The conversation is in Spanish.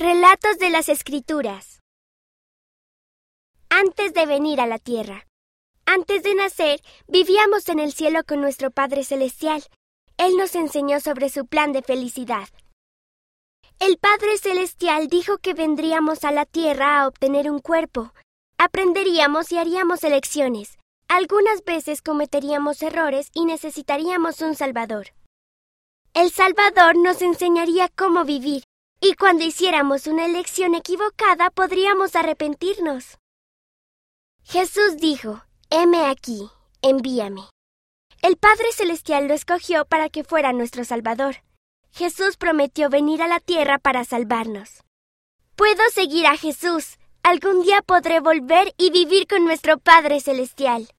Relatos de las Escrituras Antes de venir a la tierra. Antes de nacer, vivíamos en el cielo con nuestro Padre Celestial. Él nos enseñó sobre su plan de felicidad. El Padre Celestial dijo que vendríamos a la tierra a obtener un cuerpo. Aprenderíamos y haríamos elecciones. Algunas veces cometeríamos errores y necesitaríamos un Salvador. El Salvador nos enseñaría cómo vivir, y cuando hiciéramos una elección equivocada podríamos arrepentirnos. Jesús dijo, heme aquí, envíame. El Padre Celestial lo escogió para que fuera nuestro Salvador. Jesús prometió venir a la tierra para salvarnos. Puedo seguir a Jesús. Algún día podré volver y vivir con nuestro Padre Celestial.